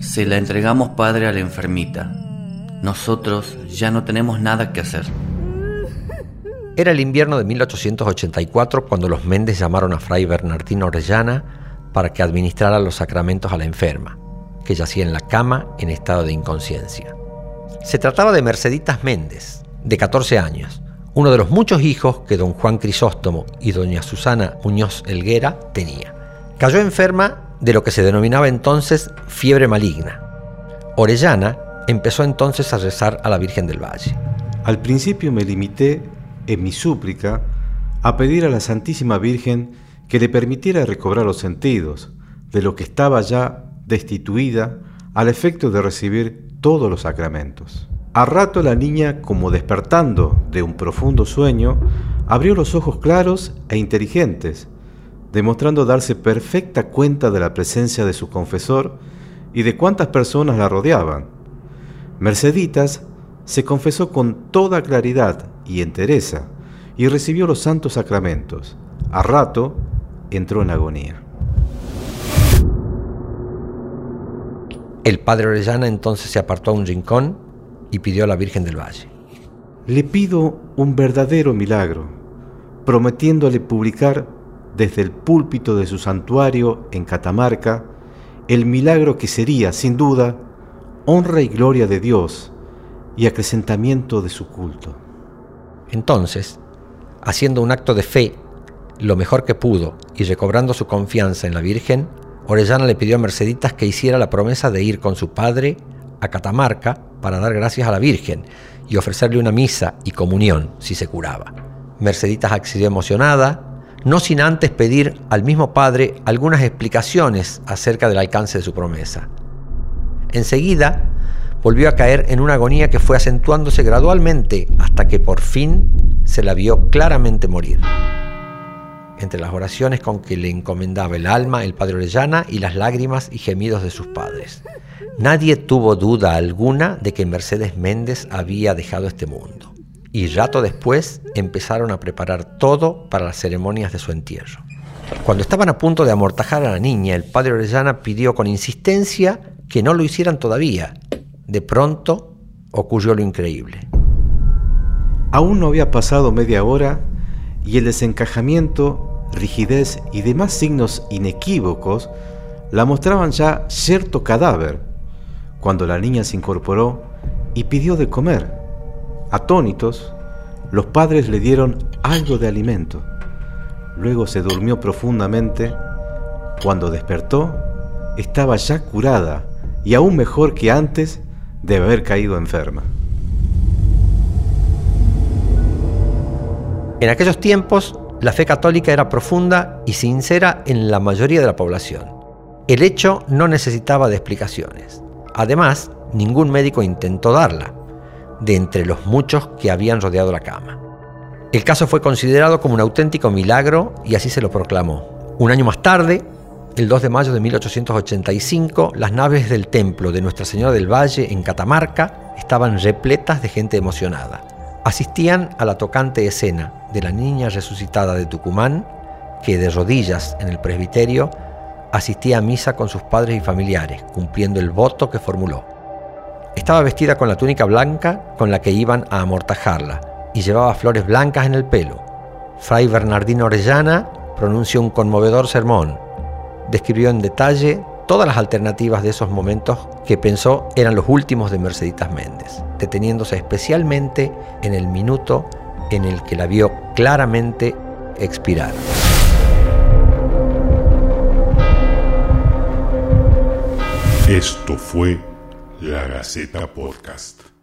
Se la entregamos, padre, a la enfermita. Nosotros ya no tenemos nada que hacer. Era el invierno de 1884 cuando los Méndez llamaron a Fray Bernardino Orellana para que administrara los sacramentos a la enferma, que yacía en la cama en estado de inconsciencia. Se trataba de Merceditas Méndez, de 14 años, uno de los muchos hijos que don Juan Crisóstomo y doña Susana Muñoz Elguera tenía. Cayó enferma de lo que se denominaba entonces fiebre maligna. Orellana empezó entonces a rezar a la Virgen del Valle. Al principio me limité, en mi súplica, a pedir a la Santísima Virgen que le permitiera recobrar los sentidos de lo que estaba ya destituida al efecto de recibir todos los sacramentos. A rato la niña, como despertando de un profundo sueño, abrió los ojos claros e inteligentes, demostrando darse perfecta cuenta de la presencia de su confesor y de cuántas personas la rodeaban. Merceditas se confesó con toda claridad y entereza y recibió los santos sacramentos. A rato entró en agonía. El padre Orellana entonces se apartó a un rincón y pidió a la Virgen del Valle. Le pido un verdadero milagro, prometiéndole publicar desde el púlpito de su santuario en Catamarca el milagro que sería, sin duda, honra y gloria de Dios y acrecentamiento de su culto. Entonces, haciendo un acto de fe lo mejor que pudo y recobrando su confianza en la Virgen, Orellana le pidió a Merceditas que hiciera la promesa de ir con su padre a Catamarca para dar gracias a la Virgen y ofrecerle una misa y comunión si se curaba. Merceditas accedió emocionada, no sin antes pedir al mismo padre algunas explicaciones acerca del alcance de su promesa. Enseguida volvió a caer en una agonía que fue acentuándose gradualmente hasta que por fin se la vio claramente morir. Entre las oraciones con que le encomendaba el alma el padre Orellana y las lágrimas y gemidos de sus padres. Nadie tuvo duda alguna de que Mercedes Méndez había dejado este mundo. Y rato después empezaron a preparar todo para las ceremonias de su entierro. Cuando estaban a punto de amortajar a la niña, el padre Orellana pidió con insistencia que no lo hicieran todavía. De pronto ocurrió lo increíble. Aún no había pasado media hora y el desencajamiento, rigidez y demás signos inequívocos la mostraban ya cierto cadáver cuando la niña se incorporó y pidió de comer. Atónitos, los padres le dieron algo de alimento. Luego se durmió profundamente. Cuando despertó, estaba ya curada y aún mejor que antes de haber caído enferma. En aquellos tiempos, la fe católica era profunda y sincera en la mayoría de la población. El hecho no necesitaba de explicaciones. Además, ningún médico intentó darla, de entre los muchos que habían rodeado la cama. El caso fue considerado como un auténtico milagro y así se lo proclamó. Un año más tarde, el 2 de mayo de 1885, las naves del templo de Nuestra Señora del Valle en Catamarca estaban repletas de gente emocionada. Asistían a la tocante escena de la niña resucitada de Tucumán, que de rodillas en el presbiterio asistía a misa con sus padres y familiares, cumpliendo el voto que formuló. Estaba vestida con la túnica blanca con la que iban a amortajarla y llevaba flores blancas en el pelo. Fray Bernardino Orellana pronunció un conmovedor sermón. Describió en detalle todas las alternativas de esos momentos que pensó eran los últimos de Merceditas Méndez, deteniéndose especialmente en el minuto en el que la vio claramente expirar. Esto fue La Gaceta Podcast.